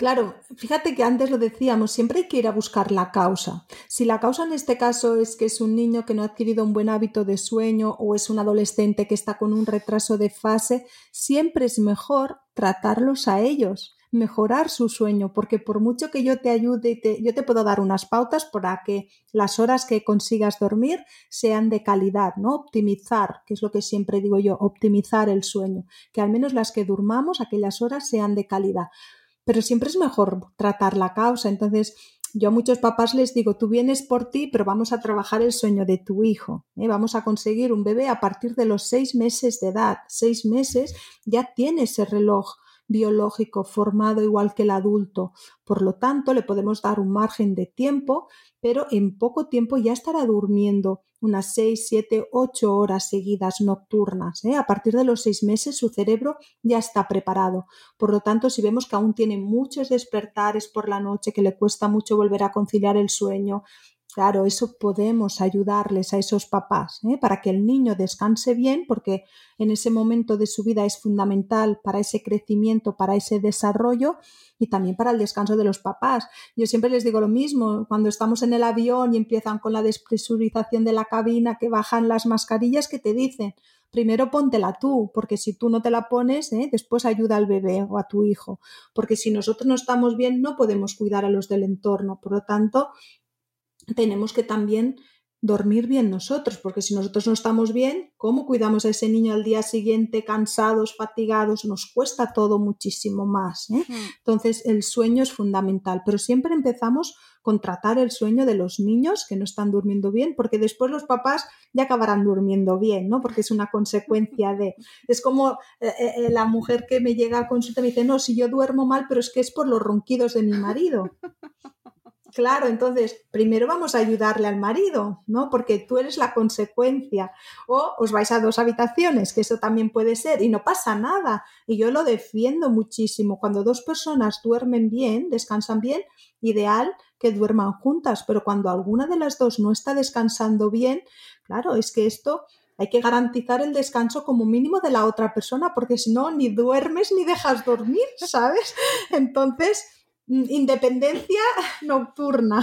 Claro, fíjate que antes lo decíamos, siempre hay que ir a buscar la causa. Si la causa en este caso es que es un niño que no ha adquirido un buen hábito de sueño o es un adolescente que está con un retraso de fase, siempre es mejor tratarlos a ellos, mejorar su sueño, porque por mucho que yo te ayude, te, yo te puedo dar unas pautas para que las horas que consigas dormir sean de calidad, ¿no? Optimizar, que es lo que siempre digo yo, optimizar el sueño, que al menos las que durmamos, aquellas horas sean de calidad pero siempre es mejor tratar la causa. Entonces, yo a muchos papás les digo, tú vienes por ti, pero vamos a trabajar el sueño de tu hijo. ¿eh? Vamos a conseguir un bebé a partir de los seis meses de edad. Seis meses ya tiene ese reloj biológico formado igual que el adulto. Por lo tanto, le podemos dar un margen de tiempo, pero en poco tiempo ya estará durmiendo unas 6, 7, 8 horas seguidas nocturnas. ¿eh? A partir de los seis meses su cerebro ya está preparado. Por lo tanto, si vemos que aún tiene muchos despertares por la noche, que le cuesta mucho volver a conciliar el sueño, Claro, eso podemos ayudarles a esos papás ¿eh? para que el niño descanse bien, porque en ese momento de su vida es fundamental para ese crecimiento, para ese desarrollo y también para el descanso de los papás. Yo siempre les digo lo mismo, cuando estamos en el avión y empiezan con la despresurización de la cabina, que bajan las mascarillas, que te dicen, primero póntela tú, porque si tú no te la pones, ¿eh? después ayuda al bebé o a tu hijo, porque si nosotros no estamos bien, no podemos cuidar a los del entorno. Por lo tanto, tenemos que también dormir bien nosotros, porque si nosotros no estamos bien, ¿cómo cuidamos a ese niño al día siguiente cansados, fatigados? Nos cuesta todo muchísimo más. ¿eh? Entonces, el sueño es fundamental, pero siempre empezamos con tratar el sueño de los niños que no están durmiendo bien, porque después los papás ya acabarán durmiendo bien, ¿no? Porque es una consecuencia de... Es como eh, eh, la mujer que me llega a consulta y me dice, no, si yo duermo mal, pero es que es por los ronquidos de mi marido. Claro, entonces primero vamos a ayudarle al marido, ¿no? Porque tú eres la consecuencia. O os vais a dos habitaciones, que eso también puede ser, y no pasa nada. Y yo lo defiendo muchísimo. Cuando dos personas duermen bien, descansan bien, ideal que duerman juntas, pero cuando alguna de las dos no está descansando bien, claro, es que esto hay que garantizar el descanso como mínimo de la otra persona, porque si no, ni duermes ni dejas dormir, ¿sabes? <laughs> Entonces, independencia <laughs> nocturna.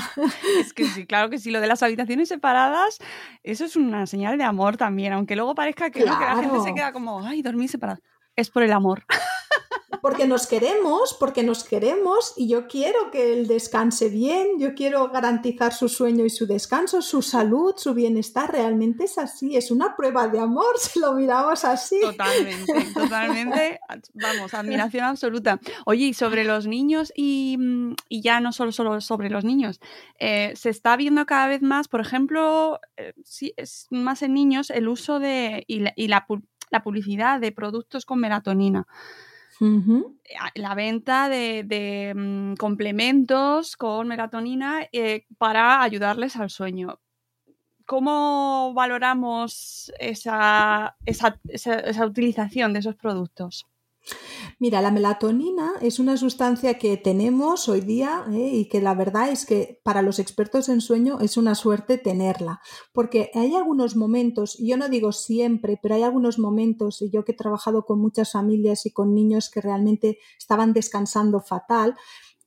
Es que sí, claro que sí, lo de las habitaciones separadas, eso es una señal de amor también, aunque luego parezca que, la gente se queda como, ay, dormir separado. es por el amor. <laughs> porque nos queremos, porque nos queremos y yo quiero que él descanse bien, yo quiero garantizar su sueño y su descanso, su salud, su bienestar. Realmente es así, es una prueba de amor <laughs> si lo miramos así. Totalmente, totalmente. Vamos, admiración absoluta. Oye, y sobre los niños y, mm, ya no solo, solo sobre los niños, eh, se está viendo cada vez más, por ejemplo, eh, es más en niños, el uso de y la publicidad de productos con melatonina. La venta de, mm, complementos con melatonina eh, para ayudarles al sueño. ¿Cómo valoramos esa, esa utilización de esos productos? Mira, la melatonina es una sustancia que tenemos hoy día ¿eh? y que la verdad es que para los expertos en sueño es una suerte tenerla, porque hay algunos momentos, yo no digo siempre, pero hay algunos momentos, y yo que he trabajado con muchas familias y con niños que realmente estaban descansando fatal,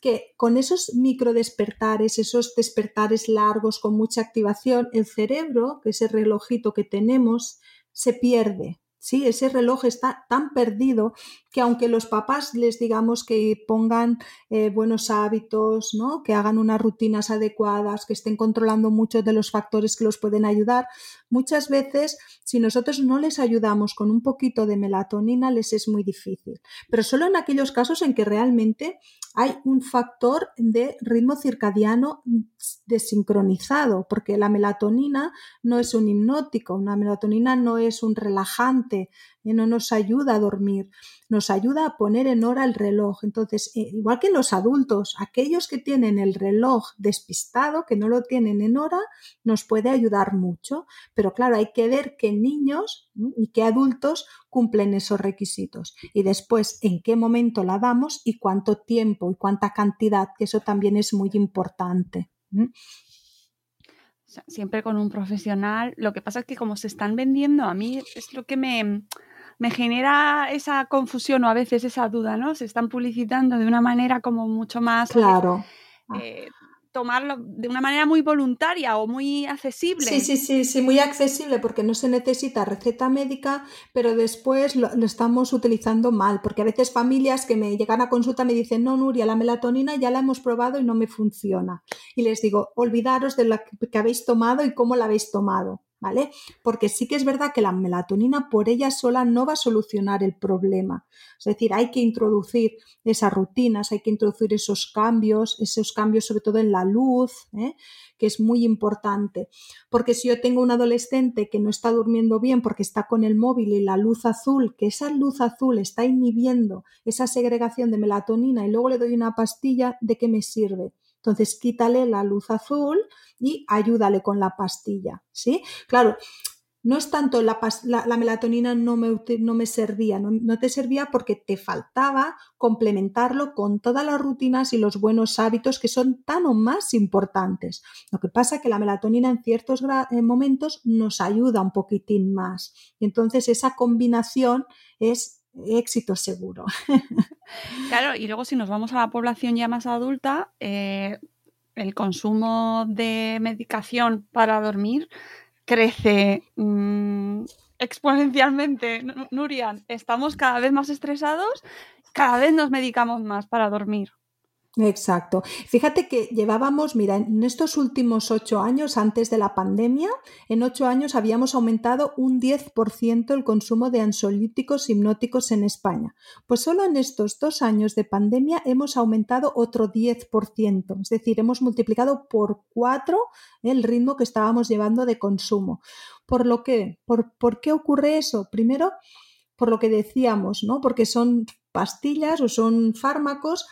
que con esos micro despertares, esos despertares largos con mucha activación, el cerebro, que es el relojito que tenemos, se pierde, Sí, ese reloj está tan perdido que aunque los papás les digamos que pongan eh, buenos hábitos, ¿no? que hagan unas rutinas adecuadas, que estén controlando muchos de los factores que los pueden ayudar, muchas veces si nosotros no les ayudamos con un poquito de melatonina les es muy difícil. Pero solo en aquellos casos en que realmente hay un factor de ritmo circadiano desincronizado, porque la melatonina no es un hipnótico, una melatonina no es un relajante, eh, no nos ayuda a dormir, nos ayuda a poner en hora el reloj. Entonces, eh, igual que los adultos, aquellos que tienen el reloj despistado, que no lo tienen en hora, nos puede ayudar mucho. Pero claro, hay que ver qué niños y qué adultos cumplen esos requisitos. Y después, en qué momento la damos y cuánto tiempo y cuánta cantidad, que eso también es muy importante. Siempre con un profesional. Lo que pasa es que como se están vendiendo, a mí es lo que me, me genera esa confusión o a veces esa duda, ¿no? Se están publicitando de una manera como mucho más... Claro. Eh, tomarlo de una manera muy voluntaria o muy accesible. Sí, sí, sí, sí, muy accesible porque no se necesita receta médica, pero después lo, estamos utilizando mal, porque a veces familias que me llegan a consulta me dicen, no, Nuria, la melatonina ya la hemos probado y no me funciona. Y les digo, olvidaros de la que habéis tomado y cómo la habéis tomado. ¿Vale? Porque sí que es verdad que la melatonina por ella sola no va a solucionar el problema. Es decir, hay que introducir esas rutinas, hay que introducir esos cambios, esos cambios sobre todo en la luz, ¿eh? que es muy importante. Porque si yo tengo un adolescente que no está durmiendo bien porque está con el móvil y la luz azul, que esa luz azul está inhibiendo esa segregación de melatonina y luego le doy una pastilla, ¿de qué me sirve? Entonces, quítale la luz azul y ayúdale con la pastilla, ¿sí? Claro, no es tanto la, la, melatonina no me, no me servía, no, te servía porque te faltaba complementarlo con todas las rutinas y los buenos hábitos que son tan o más importantes. Lo que pasa es que la melatonina en ciertos momentos nos ayuda un poquitín más. Y entonces esa combinación es éxito seguro. <laughs> Claro, y luego si nos vamos a la población ya más adulta, eh, el consumo de medicación para dormir crece mm, exponencialmente. Nurian, estamos cada vez más estresados, cada vez nos medicamos más para dormir. Exacto. Fíjate que llevábamos, mira, en estos últimos ocho años, antes de la pandemia, en ocho años habíamos aumentado un 10% el consumo de ansiolíticos hipnóticos en España. Pues solo en estos dos años de pandemia hemos aumentado otro 10%, es decir, hemos multiplicado por cuatro el ritmo que estábamos llevando de consumo. ¿Por lo que? ¿Por, ¿Por qué ocurre eso? Primero, por lo que decíamos, ¿no? Porque son pastillas o son fármacos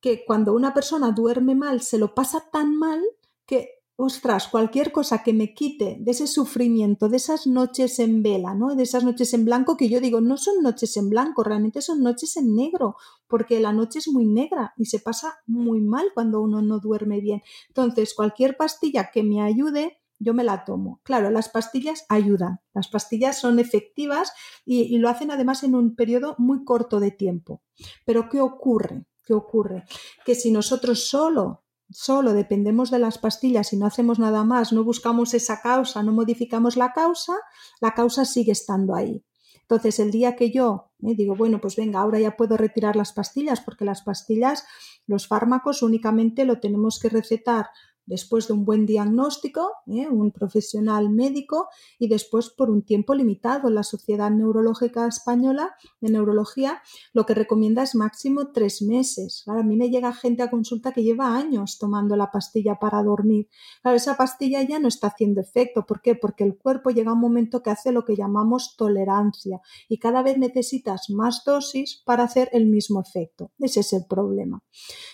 que cuando una persona duerme mal se lo pasa tan mal que, ostras, cualquier cosa que me quite de ese sufrimiento, de esas noches en vela, ¿no? De esas noches en blanco que yo digo, no son noches en blanco, realmente son noches en negro, porque la noche es muy negra y se pasa muy mal cuando uno no duerme bien. Entonces, cualquier pastilla que me ayude, yo me la tomo. Claro, las pastillas ayudan, las pastillas son efectivas y, y, lo hacen además en un periodo muy corto de tiempo. Pero ¿qué ocurre? ¿Qué ocurre? Que si nosotros solo, solo dependemos de las pastillas y no hacemos nada más, no buscamos esa causa, no modificamos la causa, la causa sigue estando ahí. Entonces, el día que yo eh, digo, bueno, pues venga, ahora ya puedo retirar las pastillas, porque las pastillas, los fármacos únicamente lo tenemos que recetar después de un buen diagnóstico, ¿eh? un profesional médico y después por un tiempo limitado. La Sociedad Neurológica Española de Neurología lo que recomienda es máximo tres meses. a mí me llega gente a consulta que lleva años tomando la pastilla para dormir. Claro, esa pastilla ya no está haciendo efecto. ¿Por qué? Porque el cuerpo llega a un momento que hace lo que llamamos tolerancia y cada vez necesitas más dosis para hacer el mismo efecto. Ese es el problema.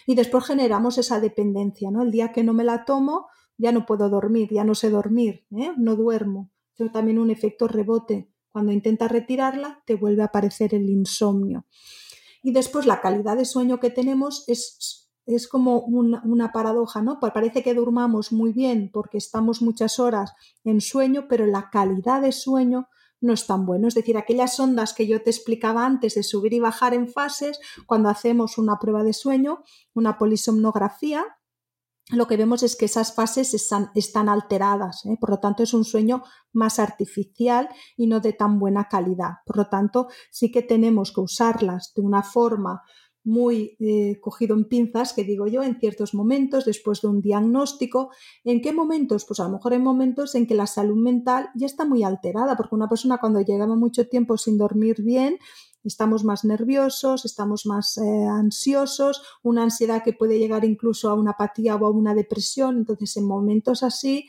Y después generamos esa dependencia, ¿no? El día que no me la tomo, ya no puedo dormir, ya no sé dormir, ¿eh? no duermo. Pero también un efecto rebote. Cuando intentas retirarla, te vuelve a aparecer el insomnio. Y después la calidad de sueño que tenemos es, es como una, una, paradoja, ¿no? Pues parece que durmamos muy bien porque estamos muchas horas en sueño, pero la calidad de sueño no es tan bueno. Es decir, aquellas ondas que yo te explicaba antes de subir y bajar en fases, cuando hacemos una prueba de sueño, una polisomnografía, lo que vemos es que esas fases están, alteradas, ¿eh? por lo tanto es un sueño más artificial y no de tan buena calidad. Por lo tanto, sí que tenemos que usarlas de una forma muy eh, cogido en pinzas, que digo yo, en ciertos momentos, después de un diagnóstico. ¿En qué momentos? Pues a lo mejor en momentos en que la salud mental ya está muy alterada, porque una persona cuando llegaba mucho tiempo sin dormir bien, estamos más nerviosos, estamos más eh, ansiosos, una ansiedad que puede llegar incluso a una apatía o a una depresión. Entonces, en momentos así,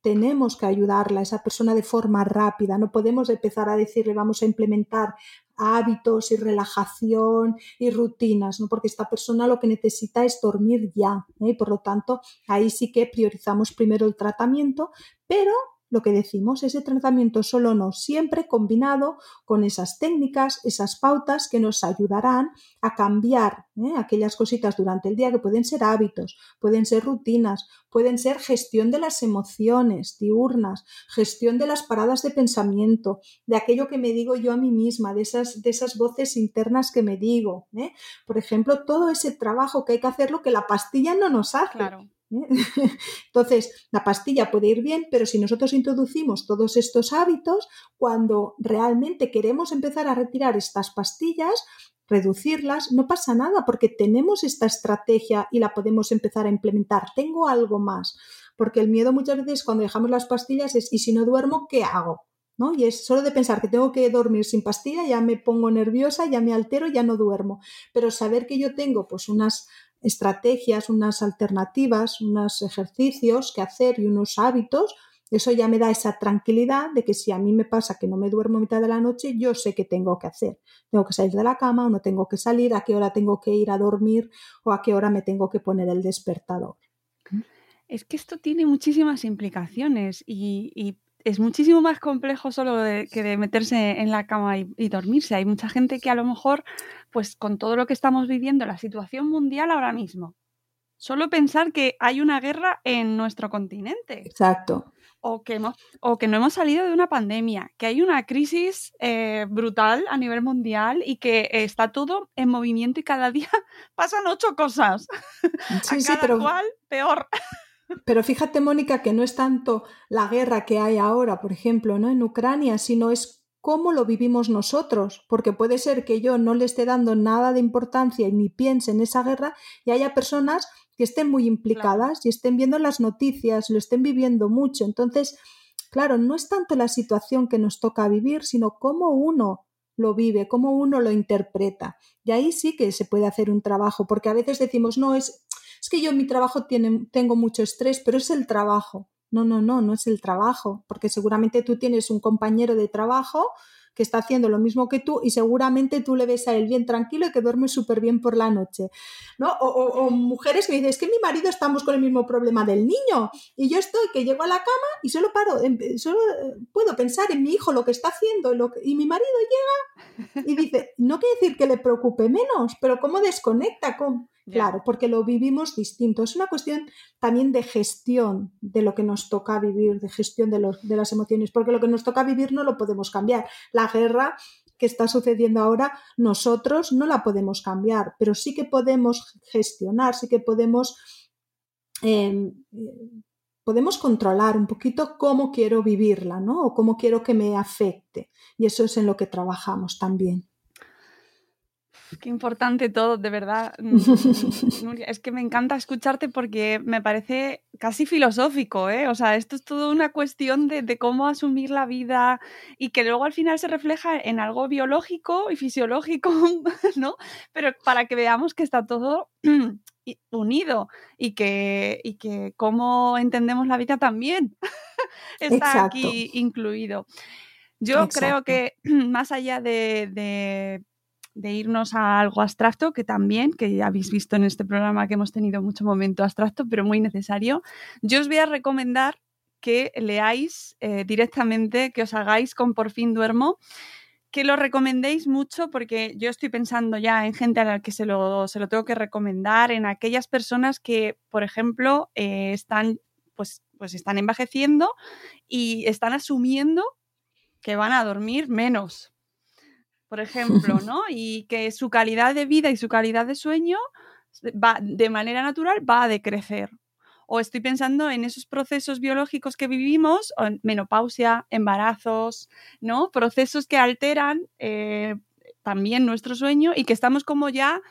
tenemos que ayudarla a esa persona de forma rápida. No podemos empezar a decirle vamos a implementar hábitos y relajación y rutinas, ¿no? porque esta persona lo que necesita es dormir ya. ¿eh? Y por lo tanto, ahí sí que priorizamos primero el tratamiento, pero lo que decimos, ese tratamiento solo no, siempre combinado con esas técnicas, esas pautas que nos ayudarán a cambiar ¿eh? aquellas cositas durante el día que pueden ser hábitos, pueden ser rutinas, pueden ser gestión de las emociones diurnas, gestión de las paradas de pensamiento, de aquello que me digo yo a mí misma, de esas, de esas voces internas que me digo. ¿eh? Por ejemplo, todo ese trabajo que hay que hacerlo que la pastilla no nos hace. Claro. <laughs> Entonces, la pastilla puede ir bien, pero si nosotros introducimos todos estos hábitos, cuando realmente queremos empezar a retirar estas pastillas, reducirlas, no pasa nada porque tenemos esta estrategia y la podemos empezar a implementar. Tengo algo más, porque el miedo muchas veces cuando dejamos las pastillas es, ¿y si no duermo, qué hago? ¿No? Y es solo de pensar que tengo que dormir sin pastilla, ya me pongo nerviosa, ya me altero, ya no duermo. Pero saber que yo tengo pues unas estrategias, unas alternativas, unos ejercicios que hacer y unos hábitos, eso ya me da esa tranquilidad de que si a mí me pasa que no me duermo a mitad de la noche, yo sé qué tengo que hacer. Tengo que salir de la cama o no tengo que salir, a qué hora tengo que ir a dormir o a qué hora me tengo que poner el despertador. Es que esto tiene muchísimas implicaciones y, es muchísimo más complejo solo que de meterse en la cama y, y, dormirse. Hay mucha gente que a lo mejor pues con todo lo que estamos viviendo, la situación mundial ahora mismo, solo pensar que hay una guerra en nuestro continente. Exacto. O que, o que no hemos salido de una pandemia, que hay una crisis eh, brutal a nivel mundial y que está todo en movimiento y cada día <laughs> pasan ocho cosas. Sí, sí, pero... cual peor. Pero fíjate, Mónica, que no es tanto la guerra que hay ahora, por ejemplo, ¿no? en Ucrania, sino es cómo lo vivimos nosotros, porque puede ser que yo no le esté dando nada de importancia y ni piense en esa guerra y haya personas que estén muy implicadas y estén viendo las noticias, lo estén viviendo mucho. Entonces, claro, no es tanto la situación que nos toca vivir, sino cómo uno lo vive, cómo uno lo interpreta. Y ahí sí que se puede hacer un trabajo, porque a veces decimos, no, es, es que yo en mi trabajo tengo mucho estrés, pero es el trabajo. No, no, no, no es el trabajo, porque seguramente tú tienes un compañero de trabajo que está haciendo lo mismo que tú y seguramente tú le ves a él bien tranquilo y que duerme súper bien por la noche, ¿no? O, mujeres que dicen, es que mi marido estamos con el mismo problema del niño y yo estoy que llego a la cama y solo paro, solo eh, puedo pensar en mi hijo lo que está haciendo y mi marido llega y dice, no quiere decir que le preocupe menos, pero ¿cómo desconecta? con Claro, porque lo vivimos distinto. Es una cuestión también de gestión de lo que nos toca vivir, de gestión de, los, de las emociones, porque lo que nos toca vivir no lo podemos cambiar. La guerra que está sucediendo ahora, nosotros no la podemos cambiar, pero sí que podemos gestionar, sí que podemos em, podemos controlar un poquito cómo quiero vivirla, ¿no? O cómo quiero que me afecte. Y eso es en lo que trabajamos también. Qué importante todo, de verdad. <laughs> Mm, Nuria, es que me encanta escucharte porque me parece casi filosófico, ¿eh? O sea, esto es todo una cuestión de, de, cómo asumir la vida y que luego al final se refleja en algo biológico y fisiológico, <laughs> ¿no? Pero para que veamos que está todo <clears throat> unido y que, y que cómo entendemos la vida también <laughs> está Exacto. aquí incluido. Yo Exacto. creo que <clears throat> más allá de, de de irnos a algo abstracto, que también, que ya habéis visto en este programa que hemos tenido mucho momento abstracto, pero muy necesario, yo os voy a recomendar que leáis eh, directamente, que os hagáis con Por fin duermo, que lo recomendéis mucho porque yo estoy pensando ya en gente a la que se lo, se lo tengo que recomendar, en aquellas personas que, por ejemplo, eh, están, pues, pues están envejeciendo y están asumiendo que van a dormir menos, por ejemplo, ¿no? Y que su calidad de vida y su calidad de sueño va, de manera natural va a decrecer. O estoy pensando en esos procesos biológicos que vivimos, menopausia, embarazos, ¿no? Procesos que alteran eh, también nuestro sueño y que estamos como ya,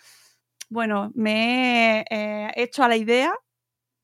bueno, me he eh, hecho a la idea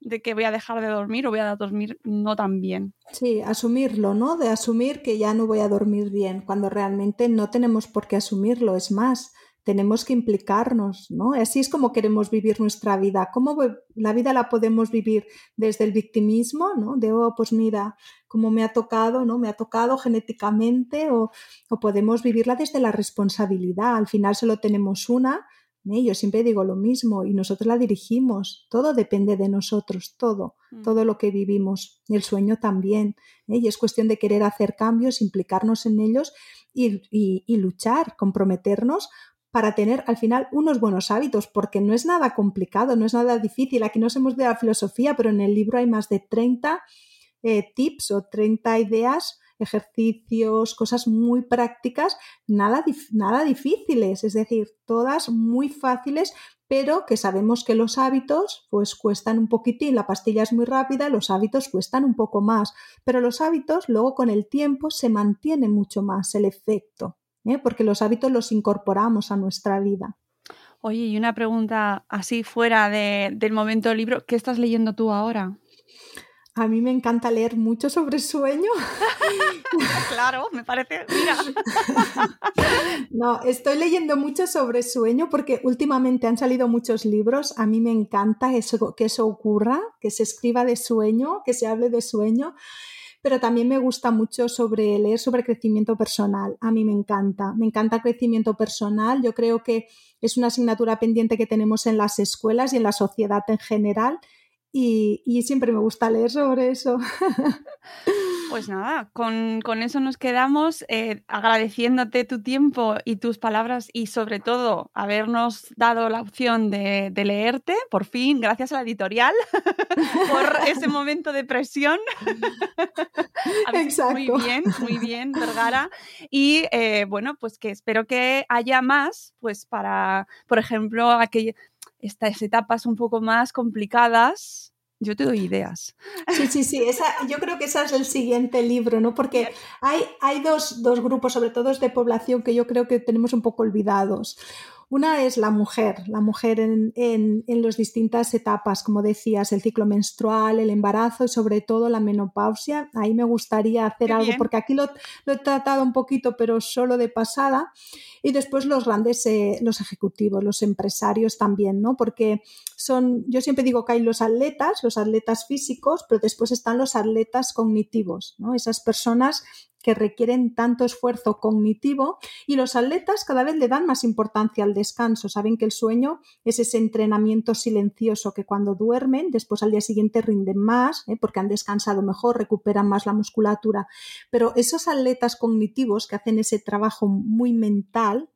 de que voy a dejar de dormir o voy a dormir no tan bien. Sí, asumirlo, ¿no? De asumir que ya no voy a dormir bien, cuando realmente no tenemos por qué asumirlo, es más, tenemos que implicarnos, ¿no? Así es como queremos vivir nuestra vida. ¿Cómo la vida la podemos vivir desde el victimismo, ¿no? De, oh, pues mira, cómo me ha tocado, ¿no? Me ha tocado genéticamente o, o podemos vivirla desde la responsabilidad. Al final solo tenemos una, ¿eh? Yo siempre digo lo mismo y nosotros la dirigimos. Todo depende de nosotros, todo, mm. todo lo que vivimos. El sueño también. ¿eh? Y es cuestión de querer hacer cambios, implicarnos en ellos y, y, y luchar, comprometernos para tener al final unos buenos hábitos, porque no es nada complicado, no es nada difícil. Aquí nos hemos de la filosofía, pero en el libro hay más de 30 eh, tips o 30 ideas ejercicios, cosas muy prácticas, nada, nada difíciles, es decir, todas muy fáciles, pero que sabemos que los hábitos pues cuestan un poquitín, la pastilla es muy rápida, los hábitos cuestan un poco más, pero los hábitos luego con el tiempo se mantiene mucho más el efecto, ¿eh? porque los hábitos los incorporamos a nuestra vida. Oye, y una pregunta así fuera de, del momento del libro, ¿qué estás leyendo tú ahora? A mí me encanta leer mucho sobre sueño. <laughs> claro, me parece, mira. <laughs> no, estoy leyendo mucho sobre sueño porque últimamente han salido muchos libros. A mí me encanta eso, que eso ocurra, que se escriba de sueño, que se hable de sueño. Pero también me gusta mucho sobre leer sobre crecimiento personal. A mí me encanta. Me encanta crecimiento personal. Yo creo que es una asignatura pendiente que tenemos en las escuelas y en la sociedad en general y, y, siempre me gusta leer sobre eso. <laughs> Pues nada, con, con eso nos quedamos eh, agradeciéndote tu tiempo y tus palabras y sobre todo habernos dado la opción de, de leerte, por fin, gracias a la editorial, <laughs> por ese momento de presión. <laughs> Exacto. Muy bien, muy bien, Vergara. Y eh, bueno, pues que espero que haya más, pues para, por ejemplo, aquel, estas etapas un poco más complicadas, yo te doy ideas. Sí, sí, sí. Esa, yo creo que ese es el siguiente libro, ¿no? Porque hay, hay dos, dos, grupos, sobre todo de población, que yo creo que tenemos un poco olvidados. Una es la mujer, la mujer en, en, en las distintas etapas, como decías, el ciclo menstrual, el embarazo y sobre todo la menopausia. Ahí me gustaría hacer Qué algo, bien. porque aquí lo, lo, he tratado un poquito, pero solo de pasada. Y después los grandes, eh, los ejecutivos, los empresarios también, ¿no? Porque son, yo siempre digo que hay los atletas, los atletas físicos, pero después están los atletas cognitivos, ¿no? Esas personas que requieren tanto esfuerzo cognitivo y los atletas cada vez le dan más importancia al descanso. Saben que el sueño es ese entrenamiento silencioso que cuando duermen, después al día siguiente rinden más ¿eh? porque han descansado mejor, recuperan más la musculatura. Pero esos atletas cognitivos que hacen ese trabajo muy mental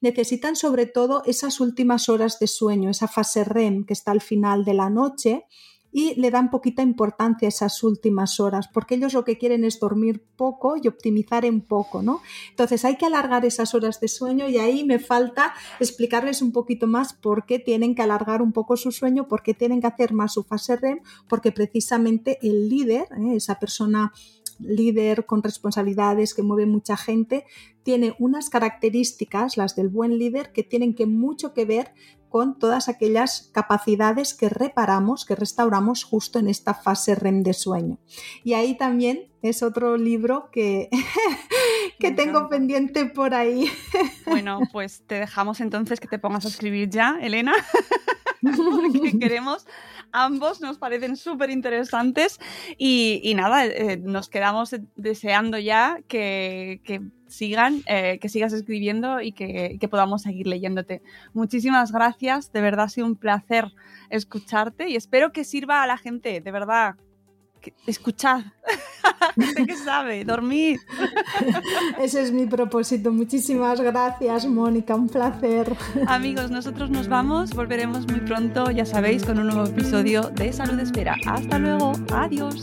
necesitan sobre todo esas últimas horas de sueño, esa fase REM que está al final de la noche y le dan poquita importancia a esas últimas horas, porque ellos lo que quieren es dormir poco y optimizar en poco, ¿no? Entonces hay que alargar esas horas de sueño y ahí me falta explicarles un poquito más por qué tienen que alargar un poco su sueño, por qué tienen que hacer más su fase REM, porque precisamente el líder, ¿eh? esa persona líder con responsabilidades que mueve mucha gente, tiene unas características, las del buen líder, que tienen que mucho que ver con todas aquellas capacidades que reparamos, que restauramos justo en esta fase REM de sueño. Y ahí también es otro libro que, <laughs> que tengo pendiente por ahí. <laughs> Bueno, pues te dejamos entonces que te pongas a escribir ya, Elena, <laughs> porque queremos ambos, nos parecen súper interesantes y, nada, eh, nos quedamos deseando ya que, sigan, eh, que sigas escribiendo y que, que, podamos seguir leyéndote. Muchísimas gracias, de verdad ha sido un placer escucharte y espero que sirva a la gente, de verdad, escuchad <laughs> gente que sabe, dormir. <laughs> Ese es mi propósito. Muchísimas gracias, Mónica, un placer. Amigos, nosotros nos vamos, volveremos muy pronto, ya sabéis, con un nuevo episodio de Salud Espera. Hasta luego, adiós.